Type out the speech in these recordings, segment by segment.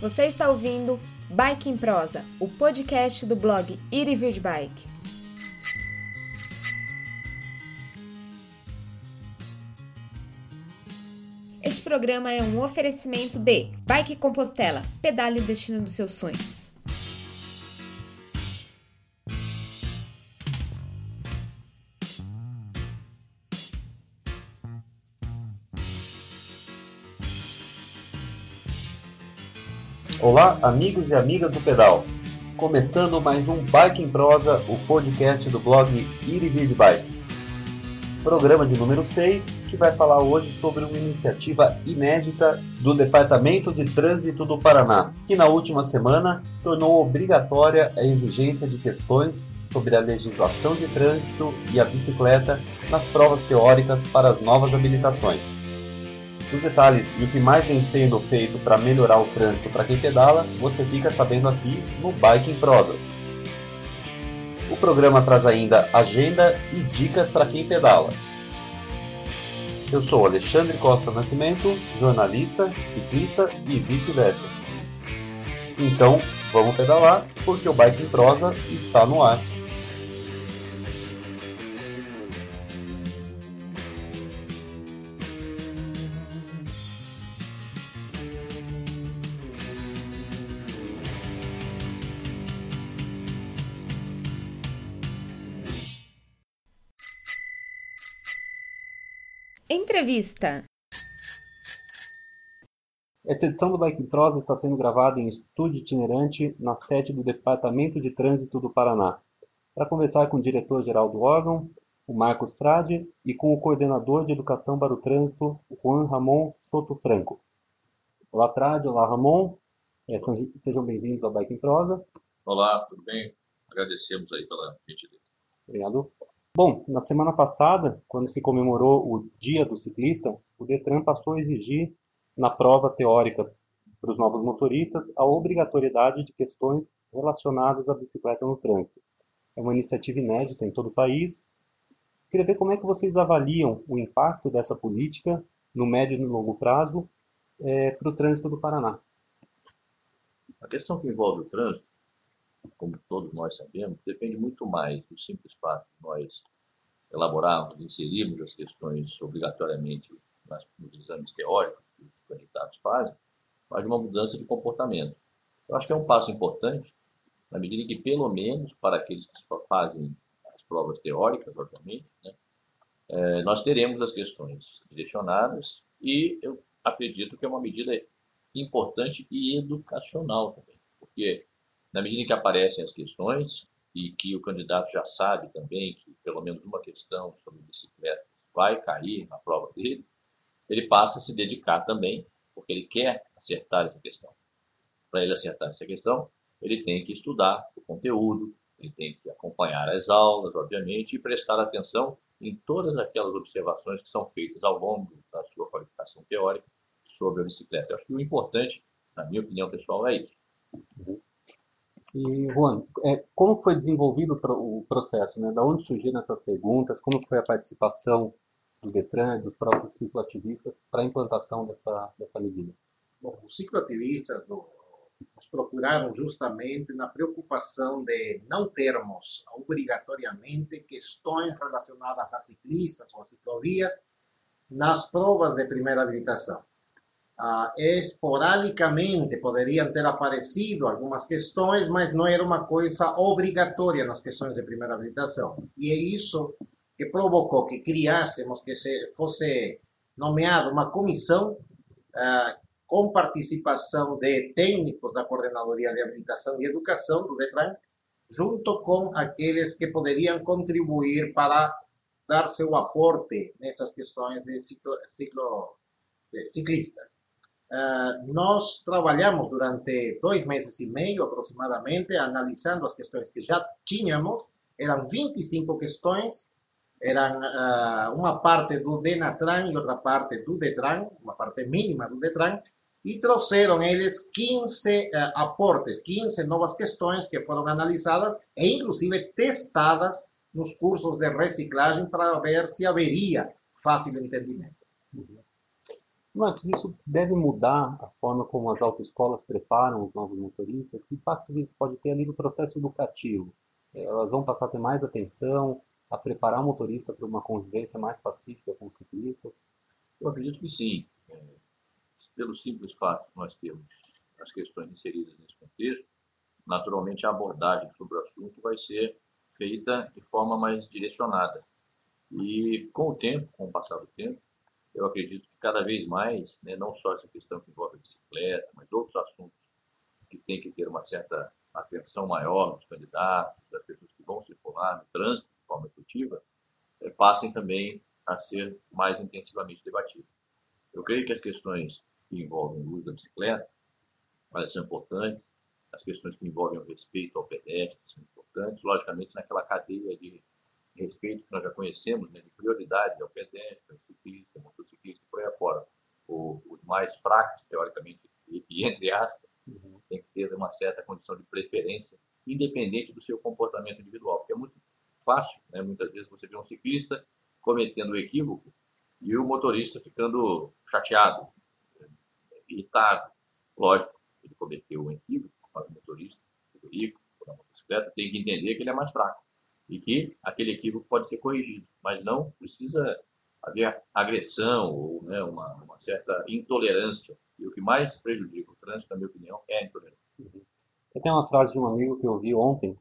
Você está ouvindo Bike em Prosa, o podcast do blog Ir e Vir de Bike. Este programa é um oferecimento de Bike Compostela, pedale o destino dos seus sonhos. Olá, amigos e amigas do pedal. Começando mais um Bike em Prosa, o podcast do blog Ir Bike. Programa de número 6, que vai falar hoje sobre uma iniciativa inédita do Departamento de Trânsito do Paraná, que na última semana tornou obrigatória a exigência de questões sobre a legislação de trânsito e a bicicleta nas provas teóricas para as novas habilitações. Os detalhes e o que mais vem sendo feito para melhorar o trânsito para quem pedala, você fica sabendo aqui no Bike em Prosa. O programa traz ainda agenda e dicas para quem pedala. Eu sou Alexandre Costa Nascimento, jornalista, ciclista e vice-versa. Então, vamos pedalar, porque o Bike em Prosa está no ar. Entrevista. Essa edição do Bike Prosa está sendo gravada em estúdio itinerante na sede do Departamento de Trânsito do Paraná. Para conversar com o diretor-geral do órgão, o Marcos Trade, e com o coordenador de Educação para o Trânsito, Juan Ramon Soto Franco. Olá, Trade. Olá, Ramon. É, sejam bem-vindos ao Bike Prosa. Olá, tudo bem? Agradecemos aí pela gentileza. Obrigado. Bom, na semana passada, quando se comemorou o Dia do Ciclista, o Detran passou a exigir na prova teórica para os novos motoristas a obrigatoriedade de questões relacionadas à bicicleta no trânsito. É uma iniciativa inédita em todo o país. Queria ver como é que vocês avaliam o impacto dessa política no médio e no longo prazo é, para o trânsito do Paraná. A questão que envolve o trânsito como todos nós sabemos, depende muito mais do simples fato de nós elaborarmos, inserirmos as questões obrigatoriamente nas, nos exames teóricos que os candidatos fazem, mas de uma mudança de comportamento. Eu acho que é um passo importante, na medida em que, pelo menos, para aqueles que fazem as provas teóricas, obviamente, né, é, nós teremos as questões direcionadas e eu acredito que é uma medida importante e educacional também, porque na medida em que aparecem as questões e que o candidato já sabe também que pelo menos uma questão sobre bicicleta vai cair na prova dele, ele passa a se dedicar também, porque ele quer acertar essa questão. Para ele acertar essa questão, ele tem que estudar o conteúdo, ele tem que acompanhar as aulas, obviamente, e prestar atenção em todas aquelas observações que são feitas ao longo da sua qualificação teórica sobre a bicicleta. Eu acho que o importante, na minha opinião pessoal, é isso. E, Juan, é, como foi desenvolvido o processo? Né? Da onde surgiram essas perguntas? Como foi a participação do Detran e dos próprios cicloativistas para a implantação dessa, dessa medida? Bom, os cicloativistas nos procuraram justamente na preocupação de não termos obrigatoriamente questões relacionadas a ciclistas ou a ciclovias nas provas de primeira habilitação. Uh, esporadicamente poderiam ter aparecido algumas questões, mas não era uma coisa obrigatória nas questões de primeira habilitação. E é isso que provocou que criássemos, que se fosse nomeada uma comissão uh, com participação de técnicos da Coordenadoria de Habilitação e Educação do DETRAN, junto com aqueles que poderiam contribuir para dar seu aporte nessas questões de ciclo, ciclo de ciclistas. Uh, nós trabalhamos durante dois meses e meio aproximadamente, analisando as questões que já tínhamos. Eram 25 questões, eram uh, uma parte do Denatran e outra parte do Detran, uma parte mínima do Detran, e trouxeram eles 15 uh, eh, aportes, 15 novas questões que foram analisadas e inclusive testadas nos cursos de reciclagem para ver se haveria fácil entendimento. Uhum. Marcos, isso deve mudar a forma como as autoescolas preparam os novos motoristas? Que impacto isso pode ter ali no processo educativo? Elas vão passar a ter mais atenção, a preparar o motorista para uma convivência mais pacífica com os ciclistas? Eu acredito que sim. É, pelo simples fato que nós temos as questões inseridas nesse contexto, naturalmente a abordagem sobre o assunto vai ser feita de forma mais direcionada. E com o tempo, com o passar do tempo, eu acredito que cada vez mais, né, não só essa questão que envolve a bicicleta, mas outros assuntos que tem que ter uma certa atenção maior nos candidatos, das pessoas que vão circular no trânsito de forma efetiva, é, passem também a ser mais intensivamente debatidos. Eu creio que as questões que envolvem o uso da bicicleta, elas são importantes, as questões que envolvem o respeito ao pedestre são importantes, logicamente naquela cadeia de respeito que nós já conhecemos, né, de prioridade ao pedestre, ao ciclista, ao motociclista e por aí afora. O, os mais fracos, teoricamente, e, entre aspas, uhum. tem que ter uma certa condição de preferência, independente do seu comportamento individual, porque é muito fácil, né, muitas vezes você vê um ciclista cometendo um equívoco e o motorista ficando chateado, irritado. Lógico, ele cometeu um equívoco, mas o motorista do veículo, da motocicleta, tem que entender que ele é mais fraco e que aquele equívoco pode ser corrigido, mas não precisa haver agressão ou né, uma, uma, certa intolerância. E o que mais prejudica o trânsito, na minha opinião, é a intolerância. Uhum. Uma frase de um amigo que eu vi ontem,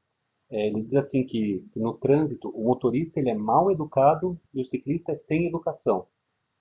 é, ele diz assim que, que, no trânsito o motorista ele é mal educado e o ciclista é sem educação.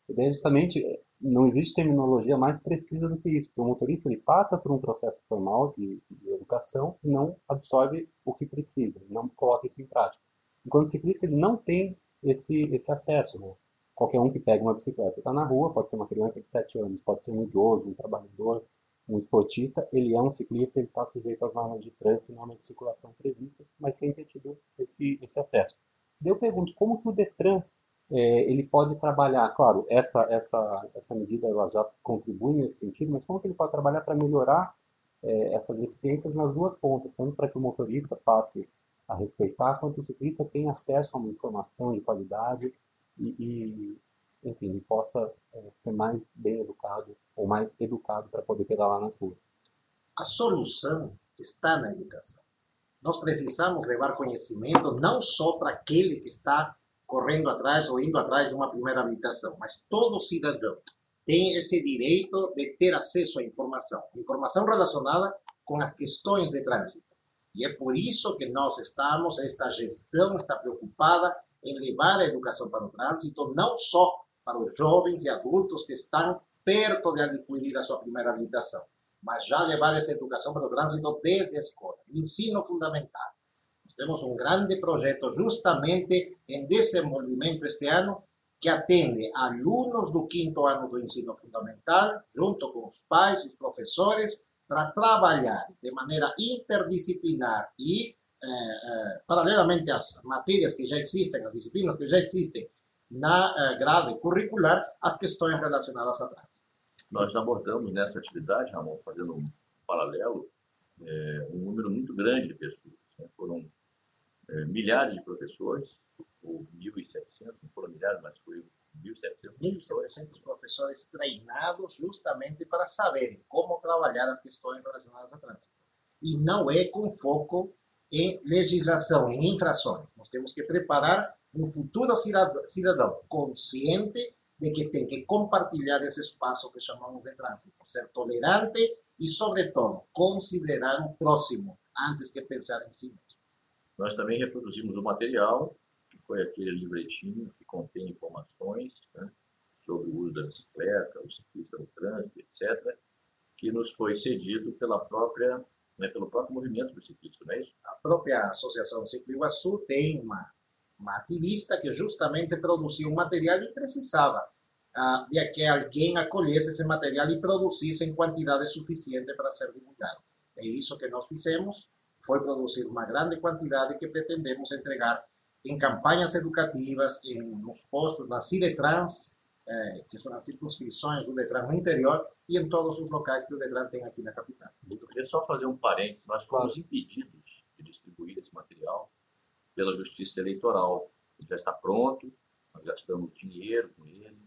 E daí justamente não existe terminologia mais precisa do que isso. O motorista ele passa por um processo formal de, de educação e não absorve o que precisa, não coloca isso em prática. Enquanto o ciclista ele não tem esse, esse acesso. Né? Qualquer um que pega uma bicicleta está na rua, pode ser uma criança de 7 anos, pode ser um idoso, um trabalhador, um esportista, ele é um ciclista, ele está sujeito às normas de trânsito normas de circulação previstas, mas sem ter tido esse, esse acesso. Eu pergunto, como que o Detran é, ele pode trabalhar, claro, essa, essa, essa medida ela já contribui nesse sentido, mas como que ele pode trabalhar para melhorar é, essas deficiências nas duas pontas, tanto para que o motorista passe a respeitar, quanto o ciclista tenha acesso a uma informação de qualidade e, e enfim, possa é, ser mais bem educado ou mais educado para poder pedalar nas ruas. A solução está na educação. Nós precisamos levar conhecimento não só para aquele que está correndo atrás ou indo atrás de uma primeira habilitação, mas todo cidadão tem esse direito de ter acesso à informação, informação relacionada com as questões de trânsito. E é por isso que nós estamos, esta gestão está preocupada em levar a educação para o trânsito, não só para os jovens e adultos que estão perto de adquirir a sua primeira habilitação, mas já levar essa educação para o trânsito desde a escola, ensino fundamental. Temos um grande projeto justamente em desenvolvimento este ano que atende alunos do quinto ano do ensino fundamental, junto com os pais e os professores, para trabalhar de maneira interdisciplinar e, eh, eh, paralelamente às matérias que já existem, às disciplinas que já existem na eh, grade curricular, as questões relacionadas a trânsito. Nós abordamos nessa atividade, Ramon, fazendo um paralelo, um número muito grande de pessoas. Milhares de professores, ou 1.700, não foram milhares, mas foi 1.700 1.700 professores treinados justamente para saberem como trabalhar as questões relacionadas a trânsito. E não é com foco em legislação, em infrações. Nós temos que preparar um futuro cidadão consciente de que tem que compartilhar esse espaço que chamamos de trânsito, ser tolerante e, sobretudo, considerar o próximo antes que pensar em si mesmo. Nós também reproduzimos o material, que foi aquele livretinho que contém informações né, sobre o uso da bicicleta, o ciclista no trânsito, etc., que nos foi cedido pela própria, né, pelo próprio movimento do ciclista, não é isso? A própria Associação Ciclo Iguaçu tem uma, uma ativista que justamente produziu um material e precisava uh, de que alguém acolhesse esse material e produzisse em quantidade suficiente para ser divulgado. É isso que nós fizemos foi produzir uma grande quantidade que pretendemos entregar em campanhas educativas, em, nos postos na Cidetrans, eh, que são as circunscrições do Detran no interior, e em todos os locais que o Detran tem aqui na capital. Eu queria só fazer um parênteses. Nós fomos impedidos de distribuir esse material pela Justiça Eleitoral. Ele já está pronto, nós gastamos dinheiro com ele,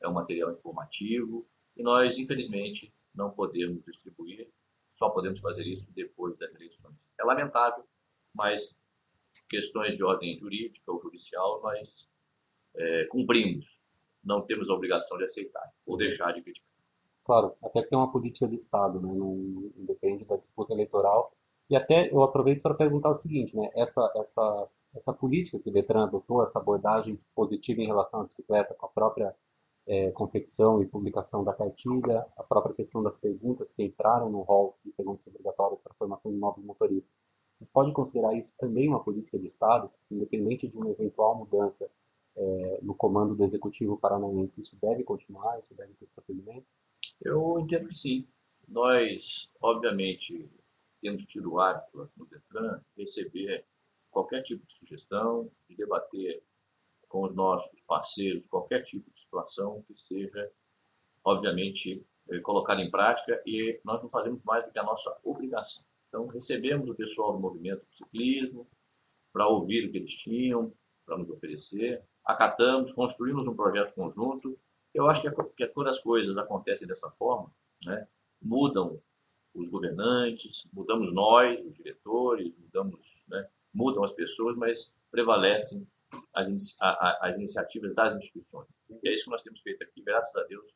é um material informativo, e nós, infelizmente, não podemos distribuir, só podemos fazer isso depois das eleições. É lamentável, mas questões de ordem jurídica ou judicial nós é, cumprimos, não temos a obrigação de aceitar ou deixar de criticar. Claro, até porque é uma política de Estado, né? não, depende da disputa eleitoral. E até eu aproveito para perguntar o seguinte, né? essa, essa, essa política que o Detran adotou, essa abordagem positiva em relação à bicicleta, com a própria é, confecção e publicação da cartilha, a própria questão das perguntas que entraram no rol de perguntas obrigatórias para a formação de novos motoristas. A gente pode considerar isso também uma política de Estado, independente de uma eventual mudança é, no comando do Executivo Paranaense, isso deve continuar, isso deve ter procedimento? Eu entendo que sim. Nós, obviamente, temos tido o hábito no Detran receber qualquer tipo de sugestão, de debater com os nossos parceiros qualquer tipo de situação que seja, obviamente, eh, colocada em prática e nós não fazemos mais do que a nossa obrigação. Então, recebemos o pessoal do movimento do ciclismo para ouvir o que eles tinham, para nos oferecer, acatamos, construímos um projeto conjunto. Eu acho que, é, quando as coisas acontecem dessa forma, né, mudam os governantes, mudamos nós, os diretores, mudamos, né, mudam as pessoas, mas prevalecem as, a, as iniciativas das instituições. E é isso que nós temos feito aqui, graças a Deus,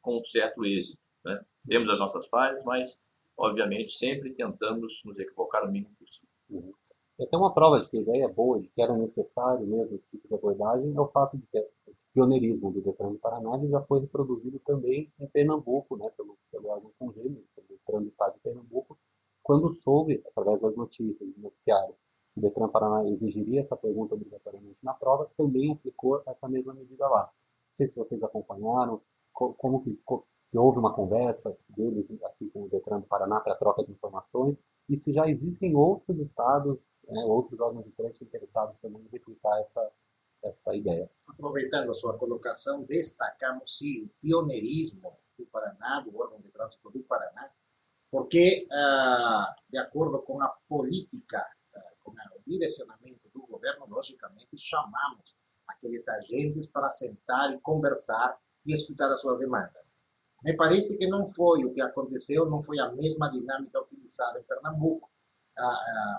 com um certo êxito. Né? Temos as nossas falhas, mas, obviamente, sempre tentamos nos equivocar o mínimo possível. Uhum. Até uma prova de que a ideia é boa, de que era necessário mesmo esse tipo de abordagem, é o fato de que esse pioneirismo do Detran do Paraná já foi reproduzido também em Pernambuco, né, pelo, pelo órgão congênero, pelo Detran do Estado de Pernambuco, quando soube, através das notícias, do noticiário, o Detran Paraná exigiria essa pergunta obrigatoriamente na prova, também aplicou essa mesma medida lá. Não sei se vocês acompanharam, como que se houve uma conversa deles aqui com o Detran do Paraná para troca de informações e se já existem outros estados né, outros órgãos de crédito interessados também em replicar essa, essa ideia. Aproveitando a sua colocação, destacamos sim o pioneirismo do Paraná, do órgão de trânsito do Paraná, porque, uh, de acordo com a política, com o direcionamento do governo, logicamente chamamos aqueles agentes para sentar e conversar e escutar as suas demandas. Me parece que não foi o que aconteceu, não foi a mesma dinâmica utilizada em Pernambuco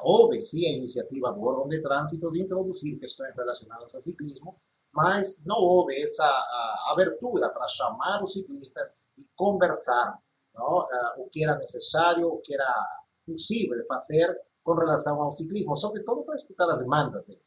houve sim a iniciativa do órgão de trânsito de introduzir questões relacionadas ao ciclismo, mas não houve essa abertura para chamar os ciclistas e conversar não? o que era necessário, o que era possível fazer com relação ao ciclismo, sobretudo para escutar as demandas dele.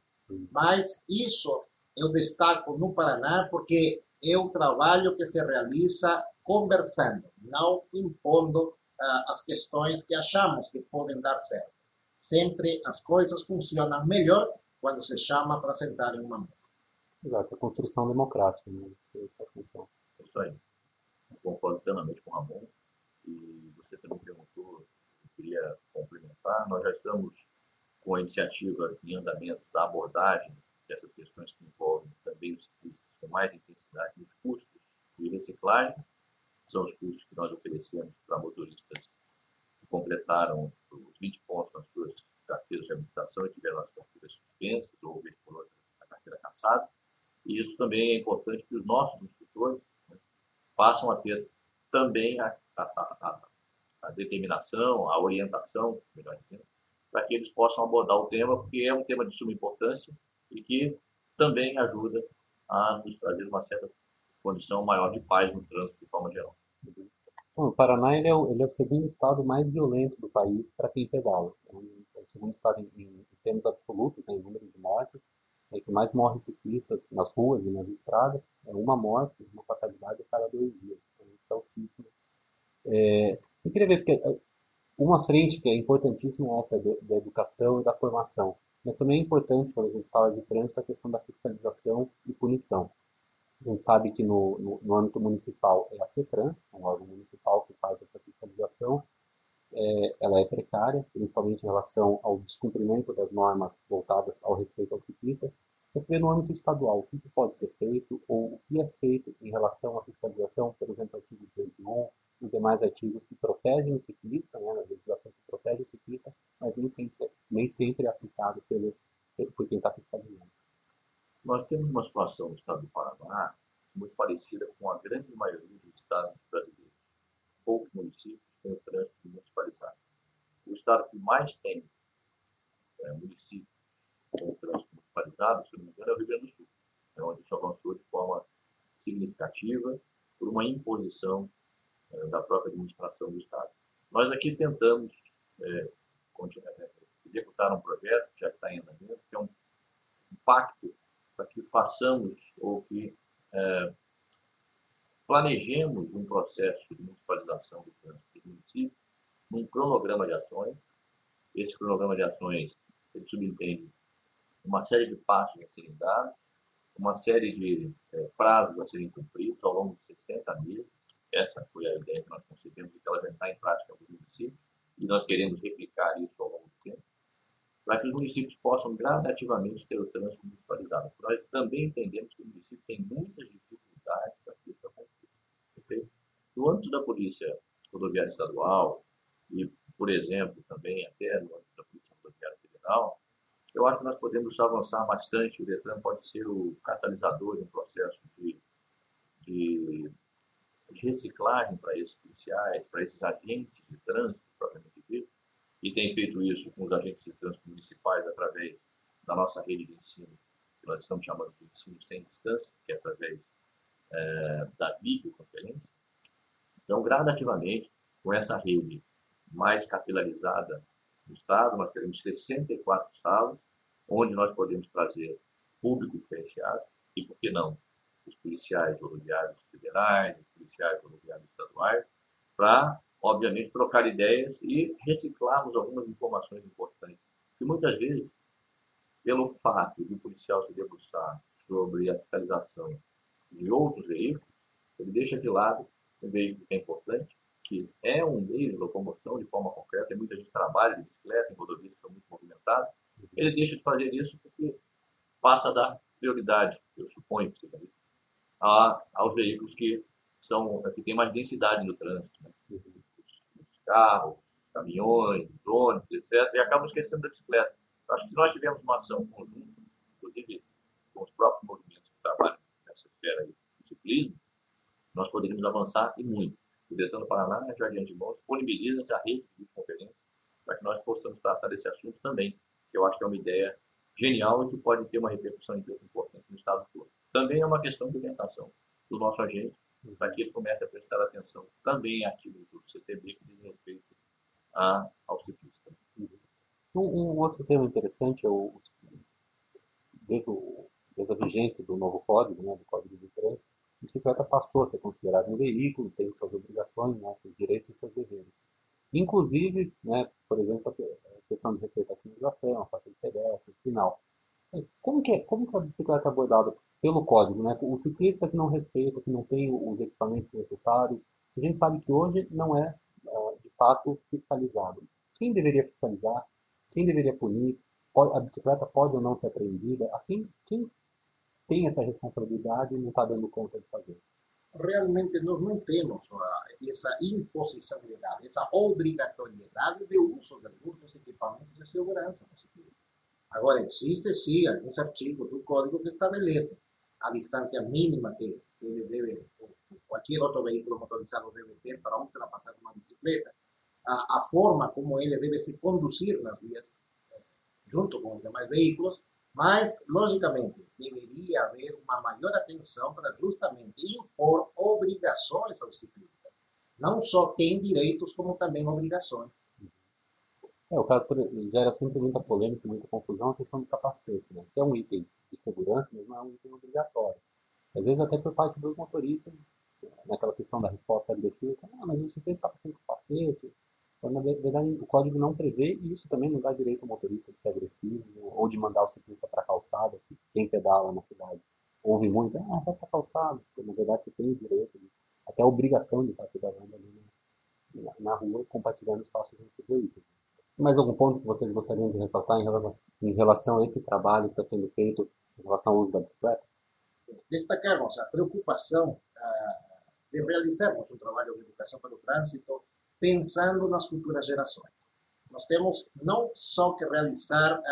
Mas isso eu destaco no Paraná porque é o trabalho que se realiza conversando, não impondo uh, as questões que achamos que podem dar certo sempre as coisas funcionam melhor quando se chama para sentar em uma mesa. Exato, a construção democrática, né? Essa função. É isso aí. Eu concordo plenamente com o Ramon. E você também perguntou, eu queria. Nós já estamos com a iniciativa em andamento da abordagem dessas questões que envolvem também os ciclistas com mais intensidade nos custos de reciclagem. São os custos que nós oferecemos para motoristas completaram os 20 pontos nas suas carteiras de habilitação e tiveram as carteiras suspensas ou, por outra, a carteira caçada. E isso também é importante que os nossos instrutores né, passam a ter também a, a, a, a, determinação, a orientação, melhor dizendo, para que eles possam abordar o tema, porque é um tema de suma importância e que também ajuda a nos trazer uma certa condição maior de paz no trânsito de forma geral. Bom, o Paraná ele é, o, ele é, o, segundo estado mais violento do país para quem pedala. É, é, o segundo estado em, em, termos absolutos, né, em número de mortes, é que mais morre ciclistas nas ruas e nas estradas. É uma morte, uma fatalidade a cada dois dias. Então, é altíssimo. É, eu queria ver, porque é, uma frente que é importantíssima é essa da educação e da formação. Mas também é importante, quando a gente fala de trânsito, a questão da fiscalização e punição. A gente sabe que no, no, no âmbito municipal é a CETRAN, é um órgão municipal que faz essa fiscalização. É, ela é precária, principalmente em relação ao descumprimento das normas voltadas ao respeito ao ciclista. Mas também no âmbito estadual, o que pode ser feito ou o que é feito em relação à fiscalização, por exemplo, artigo 201, os demais artigos que protegem o ciclista, né, a legislação que protege o ciclista, mas nem sempre, nem sempre é aplicado pelo, por quem está fiscalizando. Nós temos uma situação no estado do Paraná muito parecida com a grande maioria dos estados brasileiros poucos municípios têm o trânsito municipalizado. O estado que mais tem é, municípios com o trânsito municipalizado, se não me engano, é o Rio Grande do Sul, é onde isso avançou de forma significativa por uma imposição da própria administração do Estado. Nós aqui tentamos é, é executar um projeto que já está em andamento, que é um, um pacto para que façamos ou que é, planejemos um processo de municipalização do trânsito do município num cronograma de ações. Esse cronograma de ações ele subentende uma série de passos a serem dados, uma série de é, prazos a serem cumpridos ao longo de 60 meses. Essa foi a ideia que nós concebemos e que ela já está em prática no município, e nós queremos replicar isso ao longo do tempo, para que os municípios possam gradativamente ter o trânsito municipalizado. Nós também entendemos que o município tem muitas dificuldades para que isso aconteça. No âmbito da Polícia Rodoviária Estadual e, por exemplo, também até no âmbito da Polícia Rodoviária Federal, eu acho que nós podemos avançar bastante. O Detran pode ser o catalisador de um processo de, de, de reciclagem para esses policiais, para esses agentes de trânsito, propriamente dito, e tem feito isso com os agentes de trânsito municipais através da nossa rede de ensino, que nós estamos chamando de ensino sem distância, que é através é, da videoconferência. Então, gradativamente, com essa rede mais capilarizada no Estado, nós teremos 64 salas, onde nós podemos trazer público diferenciado, e por que não, os policiais rodoviários federais, os policiais rodoviários estaduais, para, obviamente, trocar ideias e reciclarmos algumas informações importantes. Que muitas vezes, pelo fato de o policial se debruçar sobre a fiscalização de outros veículos, ele deixa de lado um veículo que é importante, que é um meio de locomoção de forma concreta, tem muita gente trabalha de bicicleta em rodovias que são muito movimentadas, ele deixa de fazer isso porque passa a dar prioridade, eu suponho, a, aos veículos que são que têm mais densidade no trânsito, né? os carros, caminhões, ônibus, etc. E acabam esquecendo da bicicleta. Eu acho que se nós tivermos uma ação conjunta, inclusive com os próprios movimentos que trabalham nessa esfera aí, do ciclismo, nós poderíamos avançar e muito. O Detran do Paraná, já adiante de mão, disponibiliza essa rede de conferências para que nós possamos tratar desse assunto também, que eu acho que é uma ideia genial e que pode ter uma repercussão importante no Estado todo. Também é uma questão de orientação do nosso agente, para que ele comece a prestar atenção também em artigos do CTB que dizem respeito a, ao ciclista. Um, um, outro tema interessante é o, desde, o, a vigência do novo código, né, do Código de Trânsito, a bicicleta passou a ser considerada um veículo, tem suas obrigações, né, seus direitos e seus deveres. Inclusive, né, por exemplo, a questão de respeito à sinalização, a faixa de pedestre, sinal. Como que, é, como que a bicicleta é abordada pelo código? Né? O ciclista que não respeita, que não tem os equipamentos necessários, a gente sabe que hoje não é, ah, de fato, fiscalizado. Quem deveria fiscalizar? Quem deveria punir? A bicicleta pode ou não ser apreendida? A quem, quem tem essa responsabilidade e não está dando conta de fazer. Realmente nós não temos essa impossibilidade, essa obrigatoriedade de uso de alguns dos equipamentos de segurança. Agora, existe sim alguns artigos do código que estabelecem a distância mínima que ele deve, qualquer outro veículo motorizado deve ter para ultrapassar uma bicicleta, a, a forma como ele deve se conduzir nas vias eh, junto com os demais veículos, mas, logicamente, deveria haver uma maior atenção para justamente impor obrigações aos ciclistas. Não só tem direitos, como também obrigações. É, o caso gera sempre muita polêmica, muita confusão a questão do capacete, né? que é um item de segurança, mas não é um item obrigatório. Às vezes até por parte dos motoristas, naquela questão da resposta agressiva, ah, mas ciclista está sem capacete, então, na verdade, o código não prevê e isso também não dá direito ao motorista de ser agressivo ou de mandar o ciclista para a calçada, quem pedala na cidade. Ouve muito, ah, vai para a calçada, porque na verdade você tem o direito, até a obrigação de estar pedalando ali na, na rua, compartilhando espaços entre os veículos. Mais algum ponto que vocês gostariam de ressaltar em relação, a esse trabalho que está sendo feito em relação ao uso da bicicleta? Destacarmos a preocupação de realizarmos um trabalho de educação para o trânsito pensando nas futuras gerações. Nós temos não só que realizar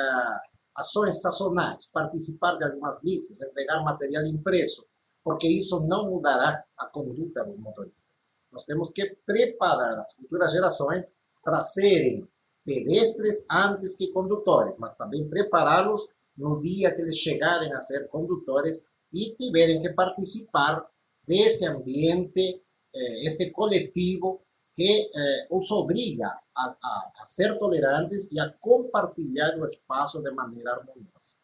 ações sazonais, participar de algumas blitzes, entregar material impresso, porque isso não mudará a conduta dos motoristas. Nós temos que preparar as futuras gerações para serem pedestres antes que condutores, mas também prepará-los no dia que eles chegarem a ser condutores e tiverem que participar desse ambiente, eh, esse coletivo que eh, os obriga a, a, a, ser tolerantes e a compartilhar o espaço de maneira harmoniosa.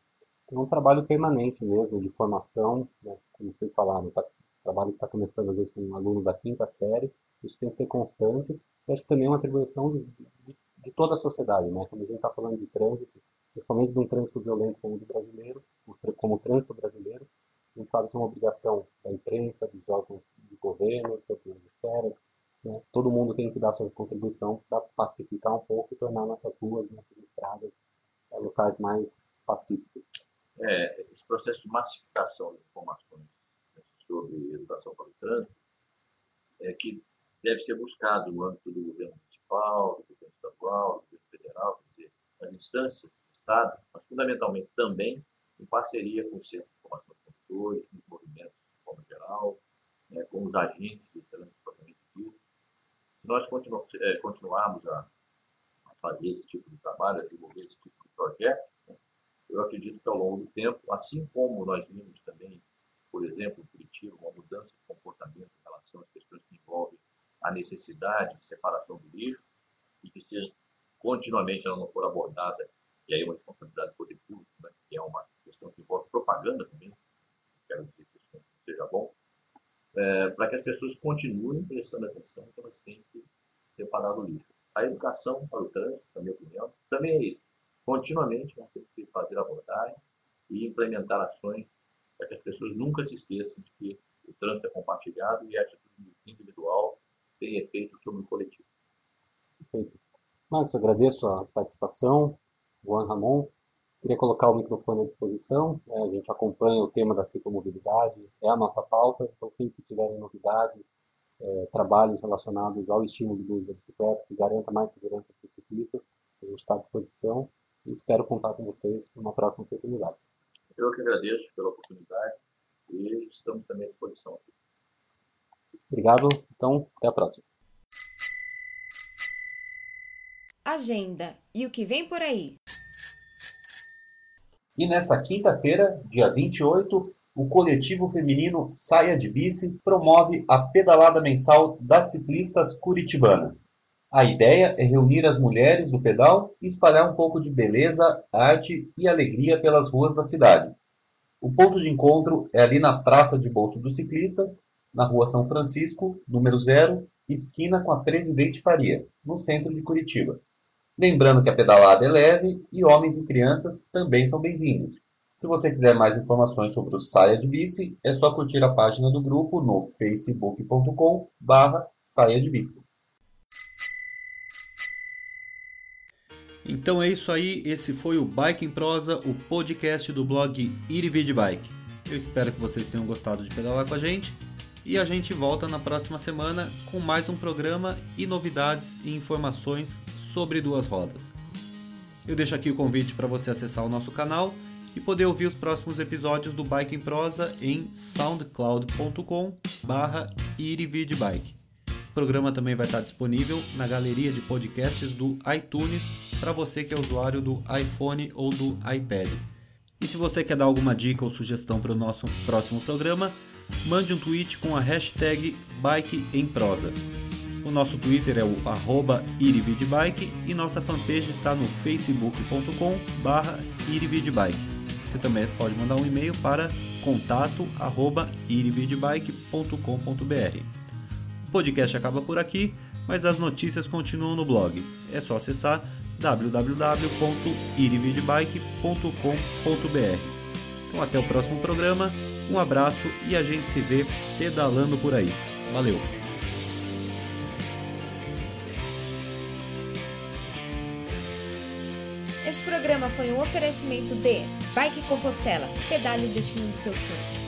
É um trabalho permanente mesmo, de formação, né? como vocês falaram, tá, trabalho que está começando às vezes com um aluno da quinta série, isso tem que ser constante, e acho que também é uma atribuição de, de, de toda a sociedade, né? quando a gente está falando de trânsito, principalmente de um trânsito violento como o do brasileiro, como o trânsito brasileiro, a gente sabe que é uma obrigação da imprensa, dos órgãos de governo, de todas as esferas, né? Todo mundo tem que dar sua contribuição para pacificar um pouco e tornar nossas ruas, nossas estradas, é, locais mais pacíficos. É, esse processo de massificação das informações sobre educação para o trânsito é que deve ser buscado no âmbito do governo municipal, do estadual, governo federal, quer dizer, as instâncias do Estado, mas fundamentalmente também em parceria com o Centro de Informação de Condutores, com os movimentos de forma geral, né, com os agentes de trânsito propriamente dito, se nós continu é, continuarmos a, a, fazer esse tipo de trabalho, a desenvolver esse tipo de projeto, né, eu acredito que ao longo do tempo, assim como nós vimos também, por exemplo, em Curitiba, uma mudança de comportamento em relação às questões que envolvem a necessidade de separação do lixo, se continuamente ela não for abordada, e aí é uma responsabilidade do poder público, né, que é uma questão que envolve propaganda também, quero dizer que isso seja bom, é, para que as pessoas continuem prestando atenção que elas têm que separar do lixo. A educação para o trânsito, na minha opinião, também é isso. Continuamente nós temos que fazer abordagem e implementar ações para que as pessoas nunca se esqueçam de que o trânsito é compartilhado e a atitude individual tem efeito sobre o coletivo. Perfeito. Marcos, agradeço a participação. Juan Ramon, Queria colocar o microfone à disposição. Né? A gente acompanha o tema da ciclomobilidade, é a nossa pauta. Então, sempre que tiverem novidades, é, trabalhos relacionados ao estímulo do uso da bicicleta, que garanta mais segurança para os ciclistas, a gente está à disposição e espero contar com vocês numa próxima oportunidade. Eu que agradeço pela oportunidade e estamos também à disposição. Obrigado. Então, até a próxima. Agenda e o que vem por aí. E nessa quinta-feira, dia 28, o coletivo feminino Saia de Bici promove a pedalada mensal das ciclistas curitibanas. A ideia é reunir as mulheres do pedal e espalhar um pouco de beleza, arte e alegria pelas ruas da cidade. O ponto de encontro é ali na Praça de Bolso do Ciclista, na Rua São Francisco, número 0, esquina com a Presidente Faria, no centro de Curitiba. Lembrando que a pedalada é leve e homens e crianças também são bem-vindos. Se você quiser mais informações sobre o Saia de Bici, é só curtir a página do grupo no facebook.com barra Saia de Bici. Então é isso aí, esse foi o Bike em Prosa, o podcast do blog Irivid Bike. Eu espero que vocês tenham gostado de pedalar com a gente e a gente volta na próxima semana com mais um programa e novidades e informações sobre duas rodas. Eu deixo aqui o convite para você acessar o nosso canal e poder ouvir os próximos episódios do Bike em Prosa em soundcloud.com barra. O programa também vai estar disponível na galeria de podcasts do iTunes para você que é usuário do iPhone ou do iPad. E se você quer dar alguma dica ou sugestão para o nosso próximo programa, mande um tweet com a hashtag Bike em Prosa. O nosso Twitter é o arroba irividbike e nossa fanpage está no facebook.com barra irividbike. Você também pode mandar um e-mail para contato arroba irividbike.com.br. O podcast acaba por aqui, mas as notícias continuam no blog. É só acessar www.irividbike.com.br. Então até o próximo programa, um abraço e a gente se vê pedalando por aí. Valeu! Este programa foi um oferecimento de Bike Compostela, pedale o destino do seu sonho.